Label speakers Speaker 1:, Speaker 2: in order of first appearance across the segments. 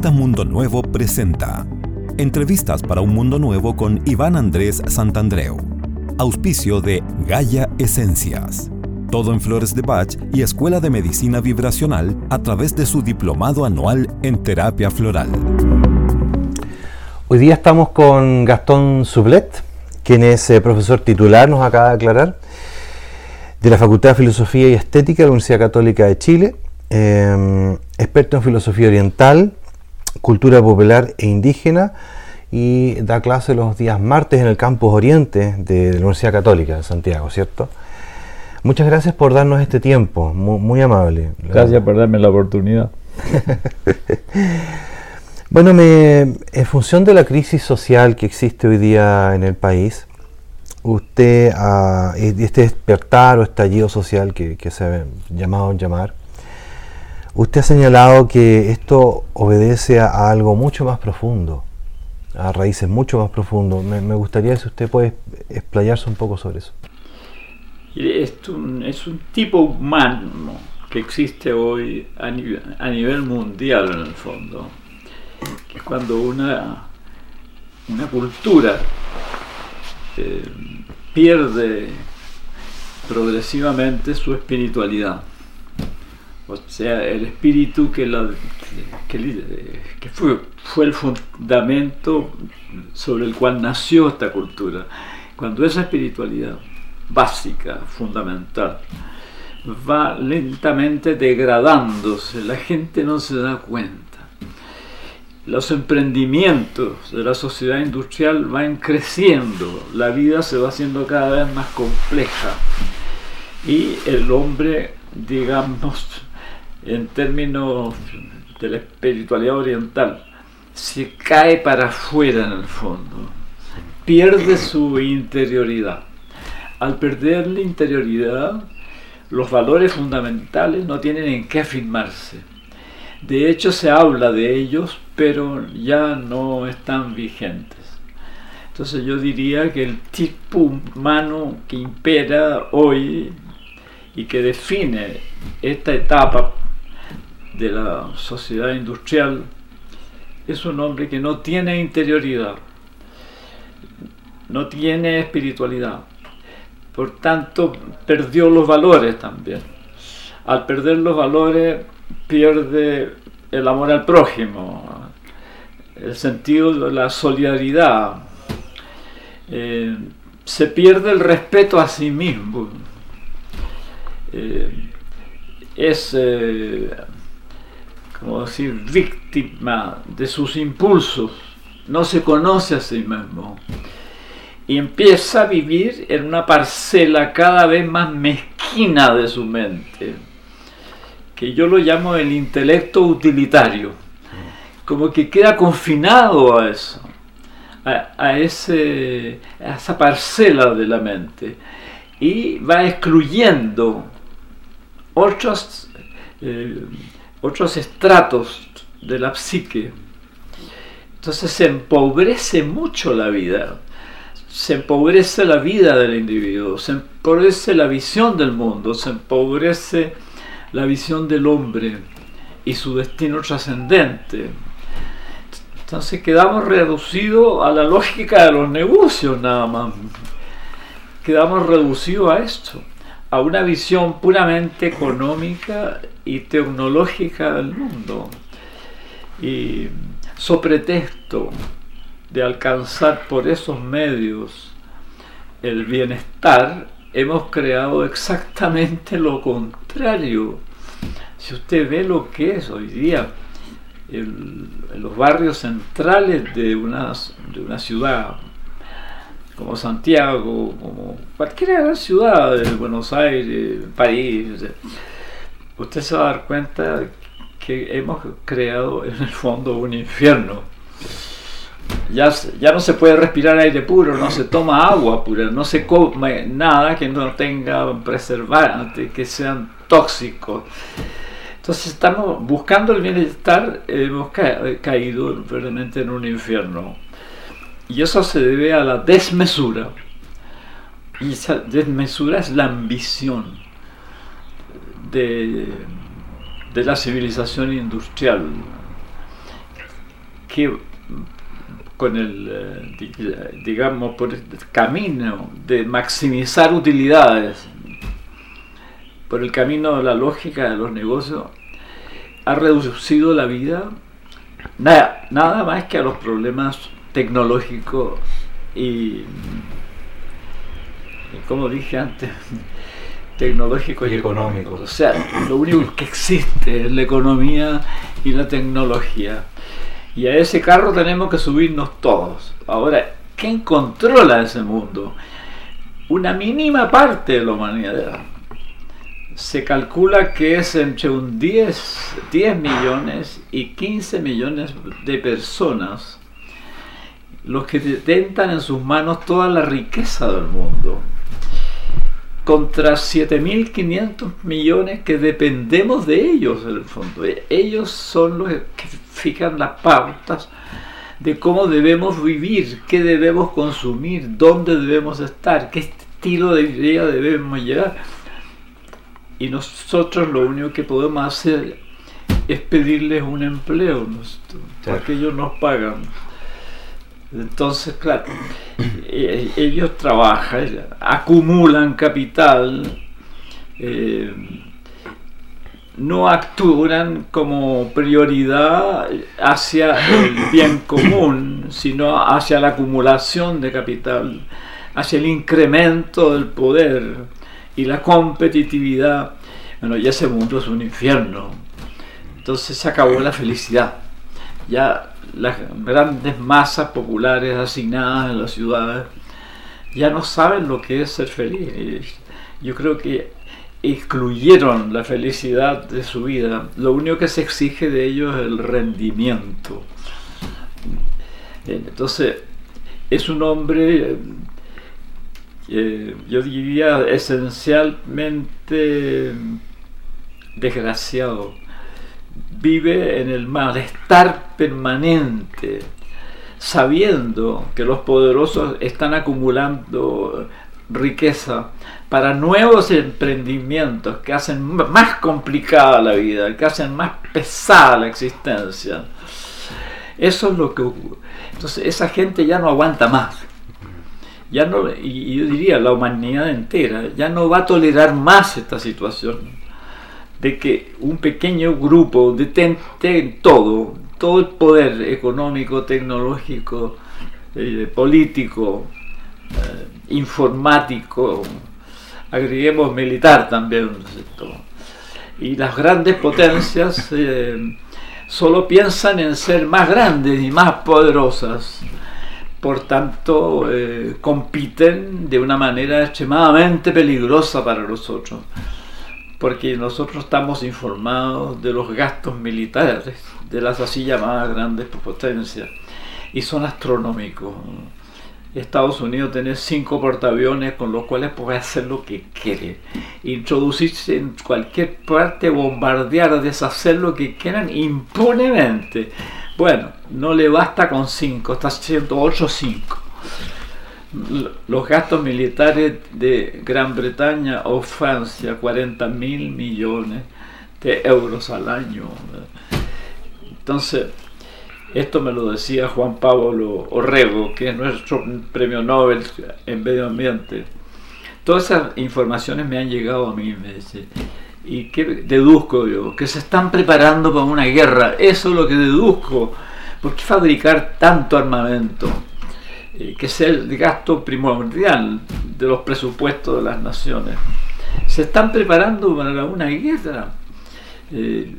Speaker 1: Revista Mundo Nuevo presenta Entrevistas para un Mundo Nuevo con Iván Andrés Santandreu. Auspicio de Gaia Esencias. Todo en Flores de Bach y Escuela de Medicina Vibracional a través de su diplomado anual en terapia floral.
Speaker 2: Hoy día estamos con Gastón Sublet, quien es eh, profesor titular, nos acaba de aclarar, de la Facultad de Filosofía y Estética de la Universidad Católica de Chile, eh, experto en filosofía oriental, cultura popular e indígena y da clase los días martes en el campus Oriente de la Universidad Católica de Santiago, ¿cierto? Muchas gracias por darnos este tiempo, muy, amable.
Speaker 3: Gracias por darme la oportunidad.
Speaker 2: bueno, me, en función de la crisis social que existe hoy día en el país, usted, a, este despertar o estallido social que, que se ha llamado llamar, Usted ha señalado que esto obedece a, algo mucho más profundo, a raíces mucho más profundas. Me, gustaría si usted puede explayarse un poco sobre eso.
Speaker 3: Es un, es un tipo humano que existe hoy a nivel, mundial en el fondo. Que cuando una, una cultura eh, pierde progresivamente su espiritualidad o sea, el espíritu que, fue el fundamento sobre el cual nació esta cultura. Cuando esa espiritualidad básica, fundamental, va lentamente degradándose, la gente no se da cuenta. Los emprendimientos de la sociedad industrial van creciendo, la vida se va haciendo cada vez más compleja y el hombre, digamos, en términos de la espiritualidad oriental, se cae para afuera en el fondo, pierde su interioridad. Al perder la interioridad, los valores fundamentales no tienen en qué afirmarse. De hecho, se habla de ellos, pero ya no están vigentes. Entonces yo diría que el tipo humano que impera hoy y que define esta etapa de la sociedad industrial es un hombre que no tiene interioridad, no tiene espiritualidad. Por tanto, perdió los valores también. Al perder los valores, pierde el amor al prójimo, el sentido de la solidaridad. Eh, se pierde el respeto a sí mismo. Eh, es eh, como decir, víctima de sus impulsos, no se conoce a sí mismo. Y empieza a vivir en una parcela cada vez más mezquina de su mente, que yo lo llamo el intelecto utilitario, como que queda confinado a eso, a, ese, a esa parcela de la mente. Y va excluyendo otros eh, otros estratos de la psique. Entonces se empobrece mucho la vida, se empobrece la vida del individuo, se empobrece la visión del mundo, se empobrece la visión del hombre y su destino trascendente. Entonces quedamos reducidos a la lógica de los negocios nada más. Quedamos reducidos a esto a una visión puramente económica y tecnológica del mundo. Y so pretexto de alcanzar por esos medios el bienestar, hemos creado exactamente lo contrario. Si usted ve lo que es hoy día los barrios centrales de una, de una ciudad como Santiago, como cualquier gran ciudad, Buenos Aires, París, usted se va a dar cuenta que hemos creado en el fondo un infierno. Ya, ya no se puede respirar aire puro, no se toma agua pura, no se come nada que no tenga preservantes, que sean tóxicos. Entonces estamos buscando el bienestar, hemos caído realmente en un infierno. Y eso se debe a la desmesura. Y esa desmesura es la ambición de, de la civilización industrial. que con el, eh, digamos, por el camino de maximizar utilidades, por el camino de la lógica de los negocios, ha reducido la vida nada, nada más que a los problemas tecnológicos y, como dije antes, tecnológicos y, económicos. O sea, lo único que existe es la economía y la tecnología. Y a ese carro tenemos que subirnos todos. Ahora, ¿quién controla ese mundo? Una mínima parte de la humanidad. Se calcula que es entre un 10, 10 millones y 15 millones de personas los que detentan en sus manos toda la riqueza del mundo contra 7.500 millones que dependemos de ellos en el fondo. Ellos son los que fijan las pautas de cómo debemos vivir, qué debemos consumir, dónde debemos estar, qué estilo de vida debemos llevar. Y nosotros lo único que podemos hacer es pedirles un empleo, porque ellos nos pagan. Entonces, claro, eh, ellos trabajan, acumulan capital, eh, no actúan como prioridad hacia el bien común, sino hacia la acumulación de capital, hacia el incremento del poder y la competitividad. Bueno, ya ese mundo es un infierno. Entonces se acabó la felicidad. Ya las grandes masas populares asignadas en las ciudades ya no saben lo que es ser feliz. Yo creo que excluyeron la felicidad de su vida. Lo único que se exige de ellos es el rendimiento. Entonces, es un hombre, eh, yo diría, esencialmente desgraciado. Vive en el malestar permanente, sabiendo que los poderosos están acumulando riqueza para nuevos emprendimientos que hacen más complicada la vida, que hacen más pesada la existencia. Eso es lo que ocurre. Entonces esa gente ya no aguanta más. Ya no, y yo diría la humanidad entera ya no va a tolerar más esta situación de que un pequeño grupo detente todo, todo el poder económico, tecnológico, eh, político, eh, informático, agreguemos militar también. Y las grandes potencias eh, solo piensan en ser más grandes y más poderosas. Por tanto, compiten de una manera extremadamente peligrosa para nosotros, porque nosotros estamos informados de los gastos militares de las así llamadas grandes potencias y son astronómicos. Estados Unidos tiene cinco portaaviones con los cuales puede hacer lo que quiere. Introducirse en cualquier parte, bombardear, deshacer lo que quieran impunemente. Bueno, no le basta con cinco, está haciendo ocho cinco. Los gastos militares de Gran Bretaña o Francia, 40 mil millones de euros al año. Entonces, esto me lo decía Juan Pablo Orrego, que es nuestro premio Nobel en medio ambiente. Todas esas informaciones me han llegado a mí, me dice. ¿Y qué deduzco yo? Que se están preparando para una guerra. Eso es lo que deduzco. ¿Por qué fabricar tanto armamento? Eh, que es el gasto primordial de los presupuestos de las naciones. Se están preparando para una guerra. Eh,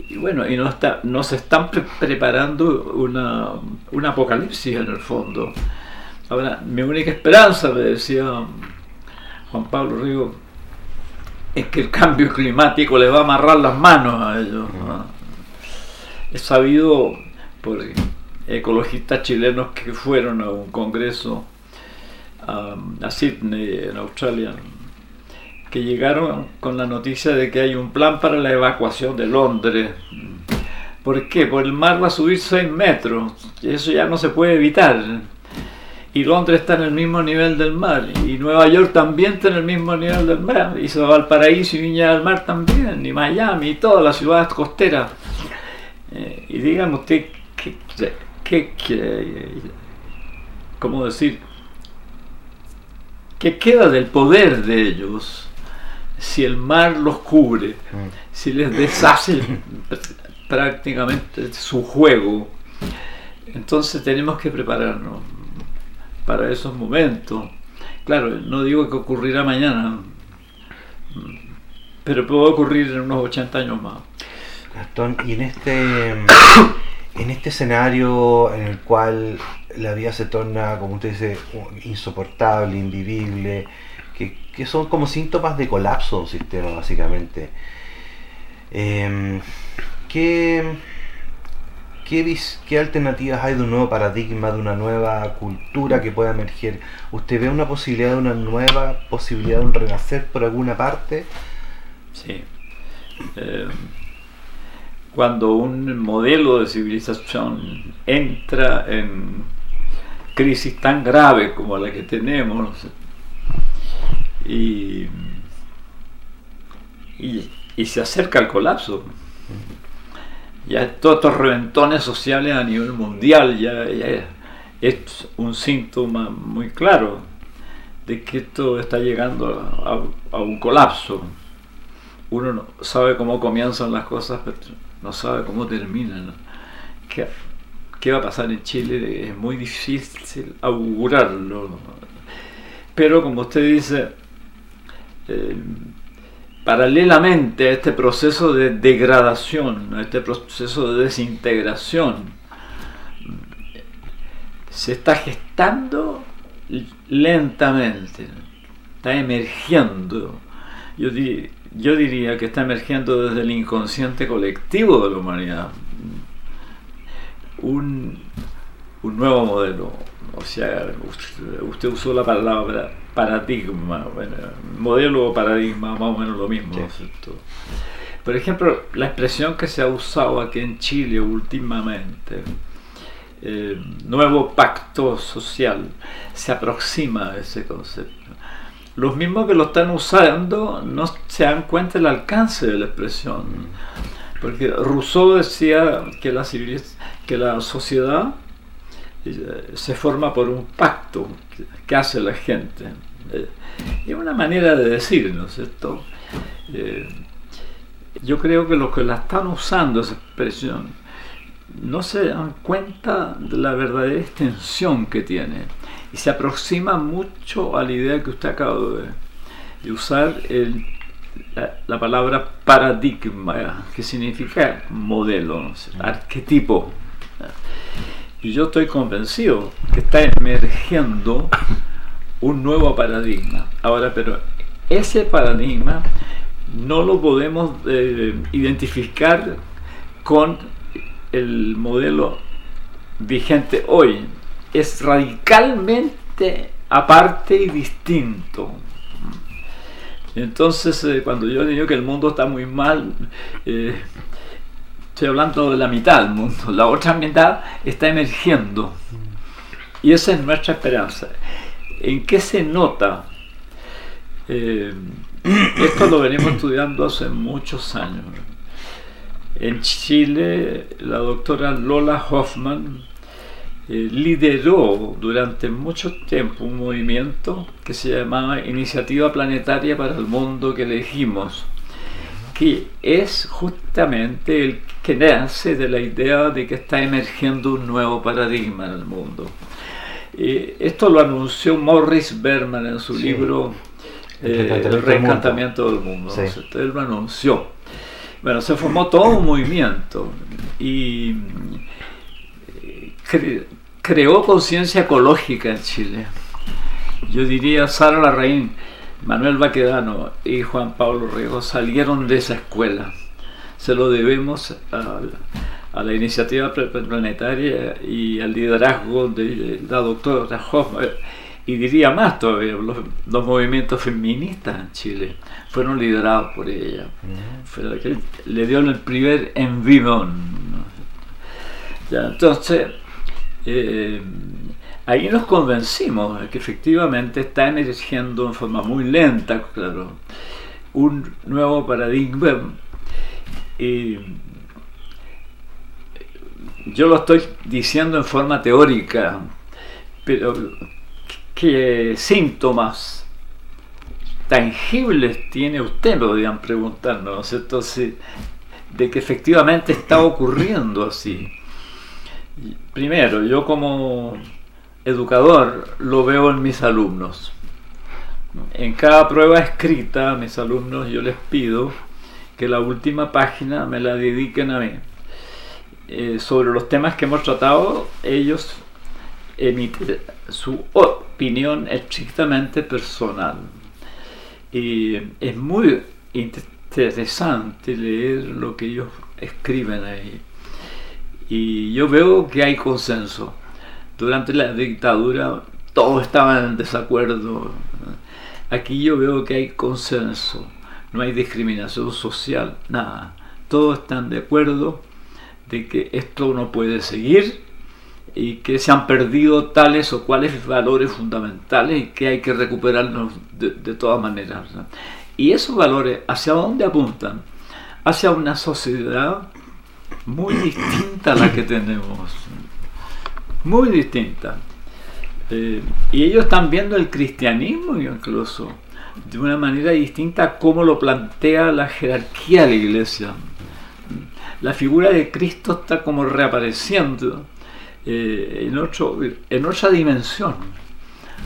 Speaker 3: y bueno, y nos, está, nos están preparando una, un apocalipsis en el fondo. Ahora, mi única esperanza, me decía Juan Pablo Rigo, es que el cambio climático le va a amarrar las manos a ellos. He sabido por ecologistas chilenos que fueron a un congreso a Sydney, en Australia, que llegaron con la noticia de que hay un plan para la evacuación de Londres. ¿Por qué? Porque el mar va a subir 6 metros. Eso ya no se puede evitar. Y Londres está en el mismo nivel del mar. Y Nueva York también está en el mismo nivel del mar. Y Valparaíso y Viña del Mar también. Y Miami y todas las ciudades costeras. Eh, y díganme usted, ¿qué, qué, cómo decir? ¿Qué queda del poder de ellos si el mar los cubre, mm. si les deshace prácticamente su juego? Entonces tenemos que prepararnos para esos momentos. Claro, no digo que ocurrirá mañana, pero puede ocurrir en unos 80 años más.
Speaker 2: Gastón, y en este, en este escenario en el cual la vida se torna, como usted dice, insoportable, invivible, que, son como síntomas de colapso del sistema, básicamente. Eh, ¿qué, qué, alternativas hay de un nuevo paradigma, de una nueva cultura que pueda emerger? ¿Usted ve una posibilidad de una nueva posibilidad de un renacer por alguna parte?
Speaker 3: Sí. Eh, cuando un modelo de civilización entra en crisis tan grave como la que tenemos y, y se acerca al colapso, ya todos estos reventones sociales a nivel mundial ya, es un síntoma muy claro de que esto está llegando a, un colapso. Uno no sabe cómo comienzan las cosas, pero no sabe cómo terminan. ¿Qué, ¿Qué, va a pasar en Chile? Es muy difícil augurarlo. Pero como usted dice, eh, paralelamente a este proceso de degradación, a este proceso de desintegración, se está gestando lentamente, está emergiendo. Yo, yo diría que está emergiendo desde el inconsciente colectivo de la humanidad un, un nuevo modelo. O sea, usted usó la palabra paradigma, bueno, modelo o paradigma, más o menos lo mismo. Por ejemplo, la expresión que se ha usado aquí en Chile últimamente, eh, nuevo pacto social, se aproxima a ese concepto. Los mismos que lo están usando no se dan cuenta del alcance de la expresión. Porque Rousseau decía que la, sociedad eh, se forma por un pacto que hace la gente. Eh, es una manera de decir, ¿no es cierto? Eh, yo creo que los que la están usando, esa expresión, no se dan cuenta de la verdadera extensión que tiene y se aproxima mucho a la idea que usted acaba de, usar, la, palabra paradigma, que significa modelo, arquetipo. Y yo estoy convencido que está emergiendo un nuevo paradigma. Ahora, pero ese paradigma no lo podemos eh, identificar con el modelo vigente hoy. Es radicalmente aparte y distinto. Entonces, eh, cuando yo digo que el mundo está muy mal, eh, estoy hablando de la mitad del mundo. La otra mitad está emergiendo. Y esa es nuestra esperanza. ¿En qué se nota? Eh, esto lo venimos estudiando hace muchos años. En Chile, la doctora Lola Hoffman eh, lideró durante mucho tiempo un movimiento que se llamaba Iniciativa Planetaria para el Mundo que elegimos, que es justamente el que nace de la idea de que está emergiendo un nuevo paradigma en el mundo esto lo anunció Morris Berman en su libro eh, El reencantamiento del mundo. él lo anunció. Bueno, se formó todo un movimiento y eh, creó conciencia ecológica en Chile. Yo diría Sara Larraín, Manuel Baquedano y Juan Pablo Riego salieron de esa escuela. Se lo debemos a, a la iniciativa planetaria y al liderazgo de la doctora Hoffman. Y diría más todavía, los, movimientos feministas en Chile fueron liderados por ella. Fue la que le dio el primer envimón. Ya, entonces, eh, ahí nos convencimos de que efectivamente está emergiendo en forma muy lenta, claro, un nuevo paradigma. Yo lo estoy diciendo en forma teórica, pero ¿qué síntomas tangibles tiene usted? Podrían preguntarnos, entonces, de que efectivamente está ocurriendo así. Primero, yo como educador lo veo en mis alumnos. En cada prueba escrita a mis alumnos yo les pido que la última página me la dediquen a mí. Eh, sobre los temas que hemos tratado, ellos emiten su opinión estrictamente personal. Y es muy interesante leer lo que ellos escriben ahí. Y yo veo que hay consenso. Durante la dictadura todos estaban en desacuerdo. Aquí yo veo que hay consenso. No hay discriminación social, nada. Todos están de acuerdo de que esto no puede seguir y que se han perdido tales o cuales valores fundamentales y que hay que recuperarlos de, todas maneras. Y esos valores, ¿hacia dónde apuntan? Hacia una sociedad muy distinta a la que tenemos. Muy distinta. Eh, y ellos están viendo el cristianismo incluso de una manera distinta a cómo lo plantea la jerarquía de la iglesia la figura de Cristo está como reapareciendo eh, en, otro, en otra dimensión.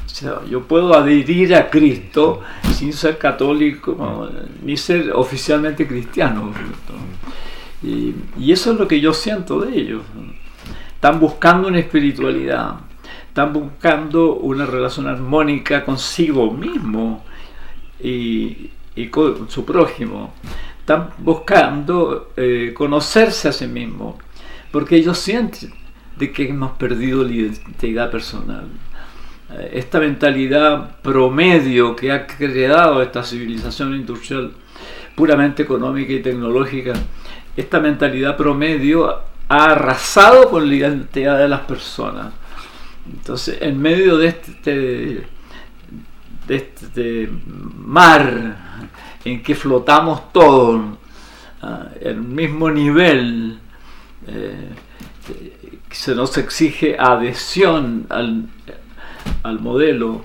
Speaker 3: O sea, yo puedo adherir a Cristo sin ser católico ni ser oficialmente cristiano. Y, eso es lo que yo siento de ellos. Están buscando una espiritualidad, están buscando una relación armónica consigo mismo y, y con su prójimo están buscando eh, conocerse a sí mismos, porque ellos sienten de que hemos perdido la identidad personal. Eh, esta mentalidad promedio que ha creado esta civilización industrial puramente económica y tecnológica, esta mentalidad promedio ha arrasado con la identidad de las personas. Entonces, en medio de este, de este mar en que flotamos todos ah, el mismo nivel. Eh, se nos exige adhesión al, modelo.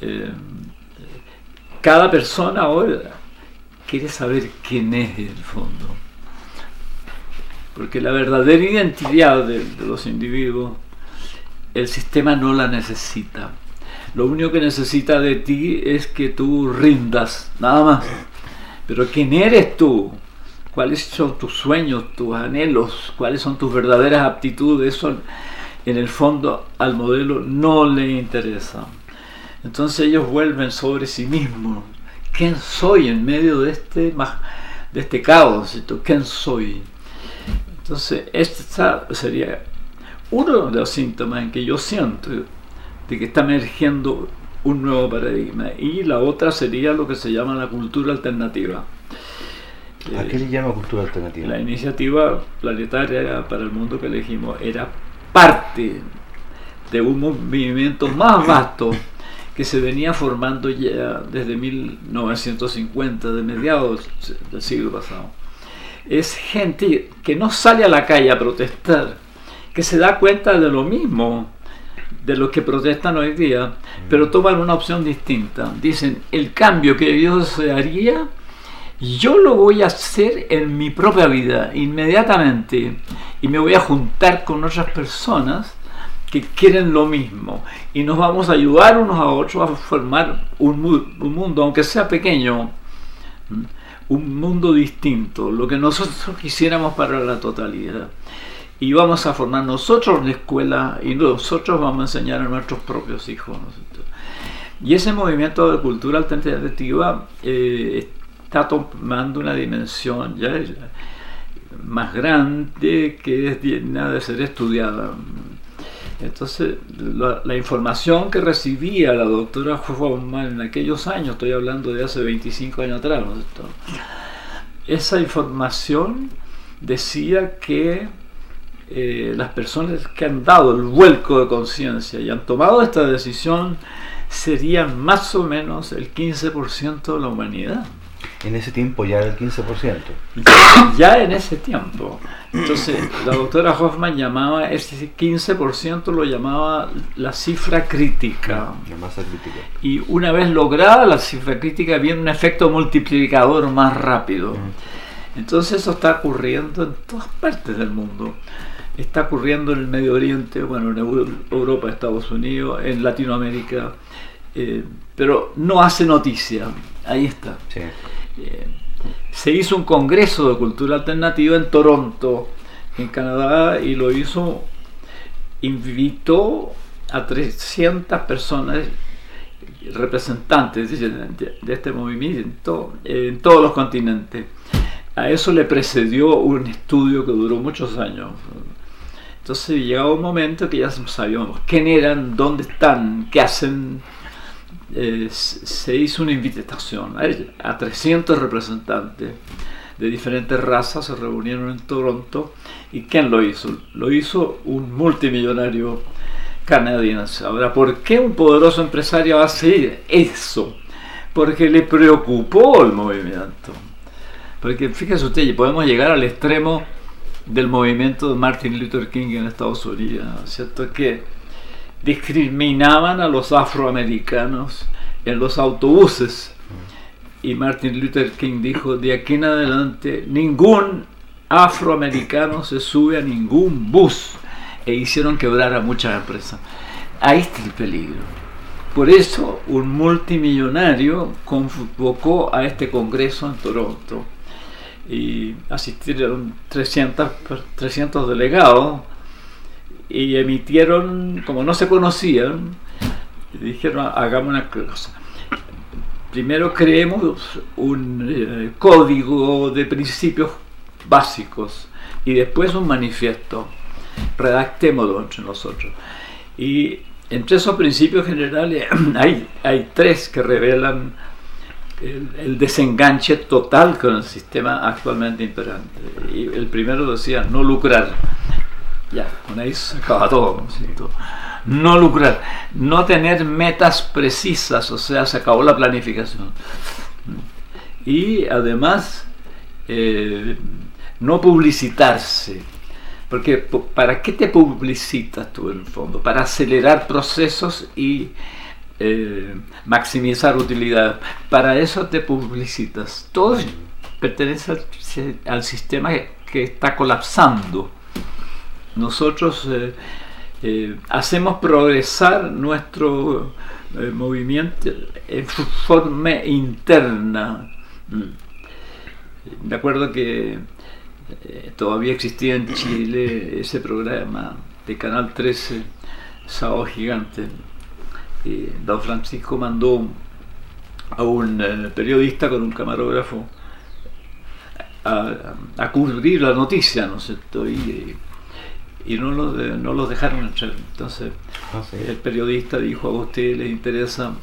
Speaker 3: Eh, cada persona ahora quiere saber quién es en el fondo. Porque la verdadera identidad de los individuos, el sistema no la necesita. Lo único que necesita de ti es que tú rindas, nada más. Pero ¿quién eres tú? ¿Cuáles son tus sueños, tus anhelos? ¿Cuáles son tus verdaderas aptitudes? Eso en el fondo al modelo no le interesa. Entonces ellos vuelven sobre sí mismos. ¿Quién soy en medio de este, de este caos? ¿Quién soy? Entonces, este sería uno de los síntomas en que yo siento de que está emergiendo un nuevo paradigma. Y la otra sería lo que se llama la cultura alternativa.
Speaker 2: ¿A qué le llama cultura alternativa?
Speaker 3: La iniciativa planetaria para el mundo que elegimos era parte de un movimiento más vasto que se venía formando ya desde 1950, de mediados del siglo pasado. Es gente que no sale a la calle a protestar, que se da cuenta de lo mismo de los que protestan hoy día, pero toman una opción distinta. Dicen, el cambio que Dios haría, yo lo voy a hacer en mi propia vida, inmediatamente, y me voy a juntar con otras personas que quieren lo mismo, y nos vamos a ayudar unos a otros a formar un mundo, aunque sea pequeño, un mundo distinto, lo que nosotros quisiéramos para la totalidad y vamos a formar nosotros la escuela y nosotros vamos a enseñar a nuestros propios hijos. Y ese movimiento de cultura alternativa eh, está tomando una dimensión ya más grande que es digna de ser estudiada. Entonces, la, información que recibía la doctora Hoffman en aquellos años, estoy hablando de hace 25 años atrás, esa información decía que eh, las personas que han dado el vuelco de conciencia y han tomado esta decisión serían más o menos el 15% de la humanidad.
Speaker 2: En ese tiempo ya era el 15%.
Speaker 3: Ya, en ese tiempo. Entonces, la doctora Hoffman llamaba ese 15%, lo llamaba la cifra crítica.
Speaker 2: La masa crítica.
Speaker 3: Y una vez lograda la cifra crítica, viene un efecto multiplicador más rápido. Entonces, eso está ocurriendo en todas partes del mundo. Está ocurriendo en el Medio Oriente, bueno, en Europa, Estados Unidos, en Latinoamérica, eh, pero no hace noticia. Ahí está. Sí. Se hizo un congreso de cultura alternativa en Toronto, en Canadá, y lo hizo, invitó a 300 personas representantes de, este movimiento en todos los continentes. A eso le precedió un estudio que duró muchos años. Entonces llegaba un momento que ya sabíamos quién eran, dónde están, qué hacen, eh, se hizo una invitación a 300 representantes de diferentes razas, se reunieron en Toronto. ¿Y quién lo hizo? Lo hizo un multimillonario canadiense. Ahora, ¿por qué un poderoso empresario hacer eso? Porque le preocupó el movimiento. Porque fíjese usted, podemos llegar al extremo del movimiento de Martin Luther King en Estados Unidos, ¿cierto? Que discriminaban a los afroamericanos en los autobuses. Y Martin Luther King dijo, de aquí en adelante ningún afroamericano se sube a ningún bus. E hicieron quebrar a muchas empresas. Ahí está el peligro. Por eso un multimillonario convocó a este congreso en Toronto y asistieron 300, 300 delegados y emitieron, como no se conocían, dijeron, hagamos una cosa. Primero creemos un eh, código de principios básicos y después un manifiesto. Redactémoslo entre nosotros. Y entre esos principios generales hay, hay tres que revelan el, el, desenganche total con el sistema actualmente imperante. Y el primero decía no lucrar. Ya, acaba todo. ¿no? lucrar, no tener metas precisas, o sea, se acabó la planificación. Y además, eh, no publicitarse. Porque ¿para qué te publicitas tú en el fondo? Para acelerar procesos y eh, maximizar utilidad. Para eso te publicitas. Todo pertenece al sistema que está colapsando nosotros eh, eh, hacemos progresar nuestro eh, movimiento en forma interna. Mm. De acuerdo que todavía existía en Chile ese programa de Canal 13, Sao Gigante. Don Francisco mandó a un periodista con un camarógrafo a, cubrir la noticia, ¿no es cierto? y no los, no los dejaron entrar. Entonces ah, el periodista dijo, a ustedes les interesa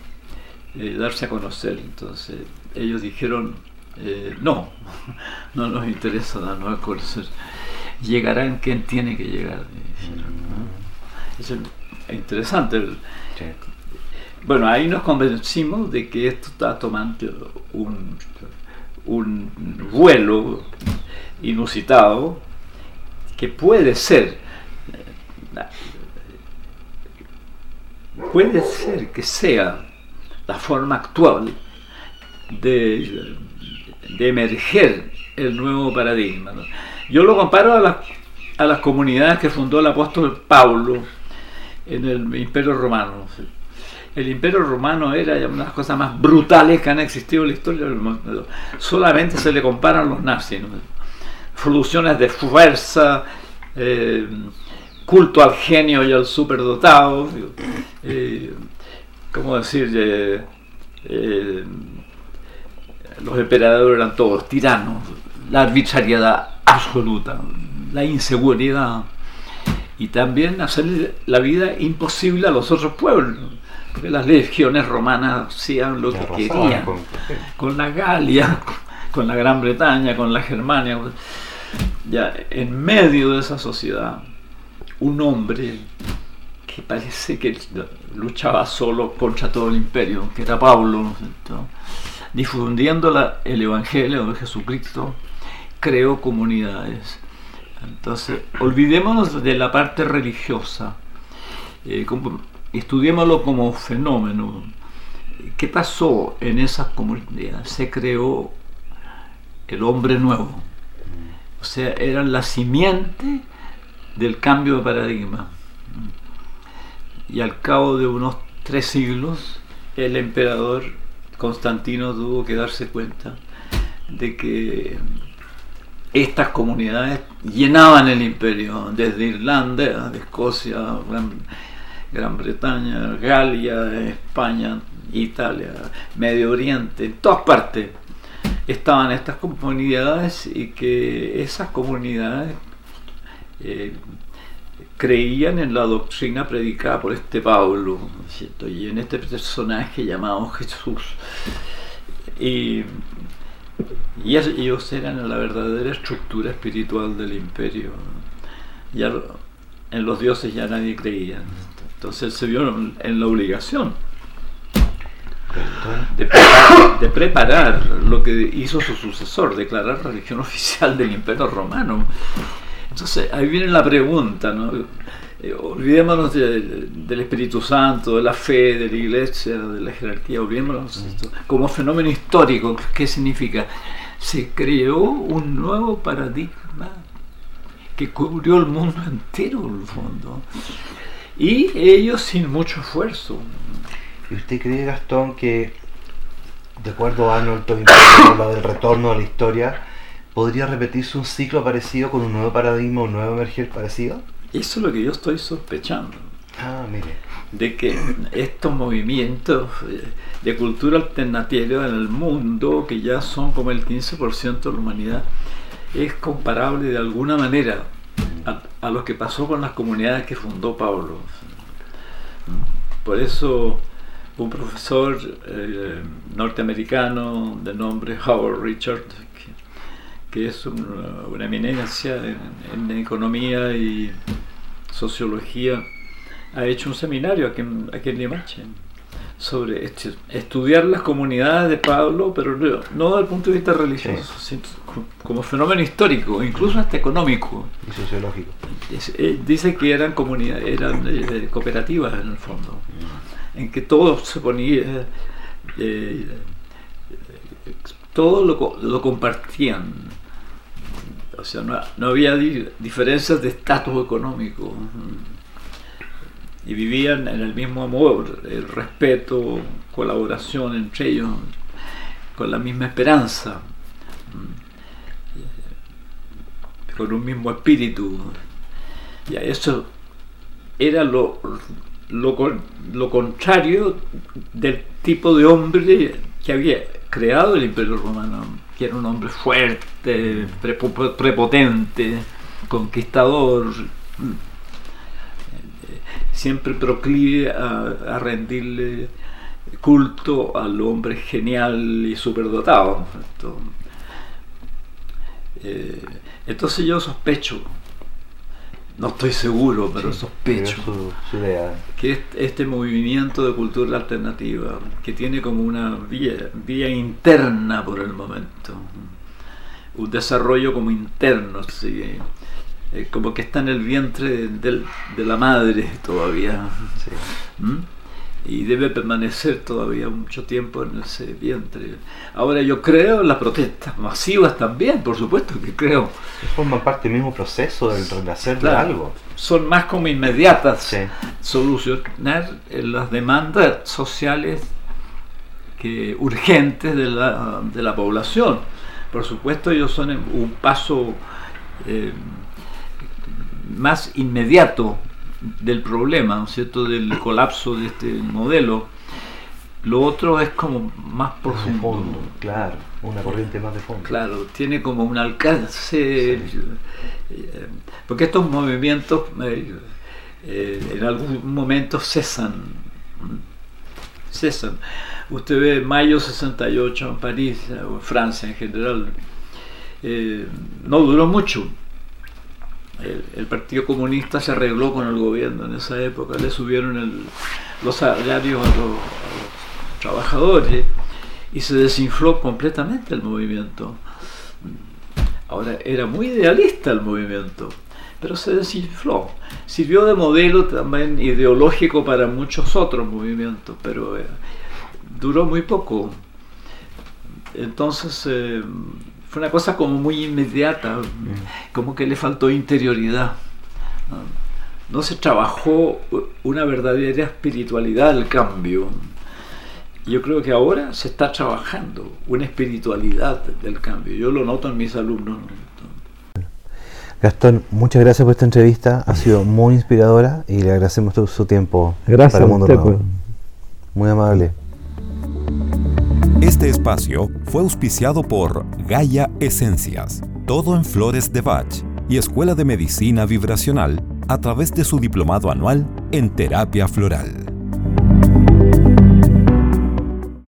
Speaker 3: eh, darse a conocer. Entonces ellos dijeron, eh, no, no nos interesa darnos a conocer. Llegarán quien tiene que llegar. Mm. Es interesante. Bueno, ahí nos convencimos de que esto está tomando un, un vuelo inusitado que puede ser puede ser que sea la forma actual de, emerger el nuevo paradigma. Yo lo comparo a, a las comunidades que fundó el apóstol Pablo en el Imperio Romano. El Imperio Romano era una de las cosas más brutales que han existido en la historia del mundo. Solamente se le comparan los nazis. Soluciones de fuerza, eh, culto al genio y al superdotado, eh, ¿cómo decir? Eh, eh, los emperadores eran todos tiranos, la arbitrariedad absoluta, la inseguridad y también hacer la vida imposible a los otros pueblos, porque las legiones romanas hacían lo que querían, con, la Galia, con la Gran Bretaña, con la Germania, ya en medio de esa sociedad un hombre que parece que luchaba solo contra todo el imperio, que era Pablo, difundiendo el Evangelio de Jesucristo, creó comunidades. Entonces, olvidémonos de la parte religiosa, eh, estudiémoslo como fenómeno. ¿Qué pasó en esas comunidades? Se creó el hombre nuevo. O sea, eran la simiente del cambio de paradigma. Y al cabo de unos tres siglos, el emperador Constantino tuvo que darse cuenta de que estas comunidades llenaban el imperio, desde Irlanda, de Escocia, Gran, Bretaña, Galia, España, Italia, Medio Oriente, en todas partes estaban estas comunidades y que esas comunidades eh, creían en la doctrina predicada por este Pablo, y en este personaje llamado Jesús. Y y ellos eran la verdadera estructura espiritual del imperio. Ya en los dioses ya nadie creía. Entonces se vio en la obligación de preparar, lo que hizo su sucesor, declarar religión oficial del imperio romano. Entonces ahí viene la pregunta, ¿no? Eh, olvidémonos del Espíritu Santo, de la fe, de la iglesia, de la jerarquía, olvidémonos esto. Como fenómeno histórico, ¿qué significa? Se creó un nuevo paradigma que cubrió el mundo entero, en el fondo. Y ellos sin mucho esfuerzo.
Speaker 2: ¿Y usted cree, Gastón, que, de acuerdo a Arnold lo del retorno a la historia, podría repetirse un ciclo parecido con un nuevo paradigma, un nuevo emerger parecido?
Speaker 3: Eso es lo que yo estoy sospechando.
Speaker 2: Ah, mire.
Speaker 3: De que estos movimientos eh, de cultura alternativa en el mundo, que ya son como el 15% de la humanidad, es comparable de alguna manera a, lo que pasó con las comunidades que fundó Pablo. Por eso un profesor eh, norteamericano de nombre Howard Richard, que es una, eminencia en, economía y sociología, ha hecho un seminario aquí en, aquí en Limache sobre estudiar las comunidades de Pablo, pero no, desde el punto de vista religioso, sino como fenómeno histórico, incluso hasta económico.
Speaker 2: Y sociológico.
Speaker 3: Eh, dice que eran comunidades, eran eh, cooperativas en el fondo, en que todos se ponía, eh, todos lo, lo compartían o sea, no, había diferencias de estatus económico. Y vivían en el mismo amor, el respeto, colaboración entre ellos, con la misma esperanza, con un mismo espíritu. Y eso era lo, lo contrario del tipo de hombre que había creado el Imperio Romano que era un hombre fuerte, prepotente, conquistador, siempre proclive a, rendirle culto al hombre genial y superdotado. Eh, entonces yo sospecho, no estoy seguro, pero sospecho. que este movimiento de cultura alternativa, que tiene como una vía, vía interna por el momento, un desarrollo como interno, eh, como que está en el vientre de la madre todavía. ¿Mm? Y debe permanecer todavía mucho tiempo en ese vientre. Ahora yo creo en las protestas masivas también, por supuesto que creo.
Speaker 2: Forman parte del mismo proceso del renacer de algo.
Speaker 3: Son más como inmediatas solucionar las demandas sociales que urgentes de la, de la población. Por supuesto ellos son un paso eh, más inmediato del problema, ¿no es cierto?, del colapso de este modelo. Lo otro es como más profundo.
Speaker 2: claro, una corriente más de fondo.
Speaker 3: Claro, tiene como un alcance, eh, porque estos movimientos eh, eh, en algún momento cesan, cesan. Usted ve mayo 68 en París, o en Francia en general, no duró mucho, el, Partido Comunista se arregló con el gobierno en esa época, le subieron los salarios a los, trabajadores y se desinfló completamente el movimiento. Ahora, era muy idealista el movimiento, pero se desinfló. Sirvió de modelo también ideológico para muchos otros movimientos, pero eh, duró muy poco. Entonces, eh, fue una cosa como muy inmediata, mm. como que le faltó interioridad. No se trabajó una verdadera espiritualidad del cambio. Yo creo que ahora se está trabajando una espiritualidad del cambio. Yo lo noto en mis alumnos.
Speaker 2: Gastón, muchas gracias por esta entrevista. Ha sido muy inspiradora y le agradecemos todo su tiempo
Speaker 4: gracias para el mundo
Speaker 2: pues. Muy amable.
Speaker 1: Este espacio fue auspiciado por Gaia Esencias, todo en flores de Bach y Escuela de Medicina Vibracional a través de su diplomado anual en terapia floral.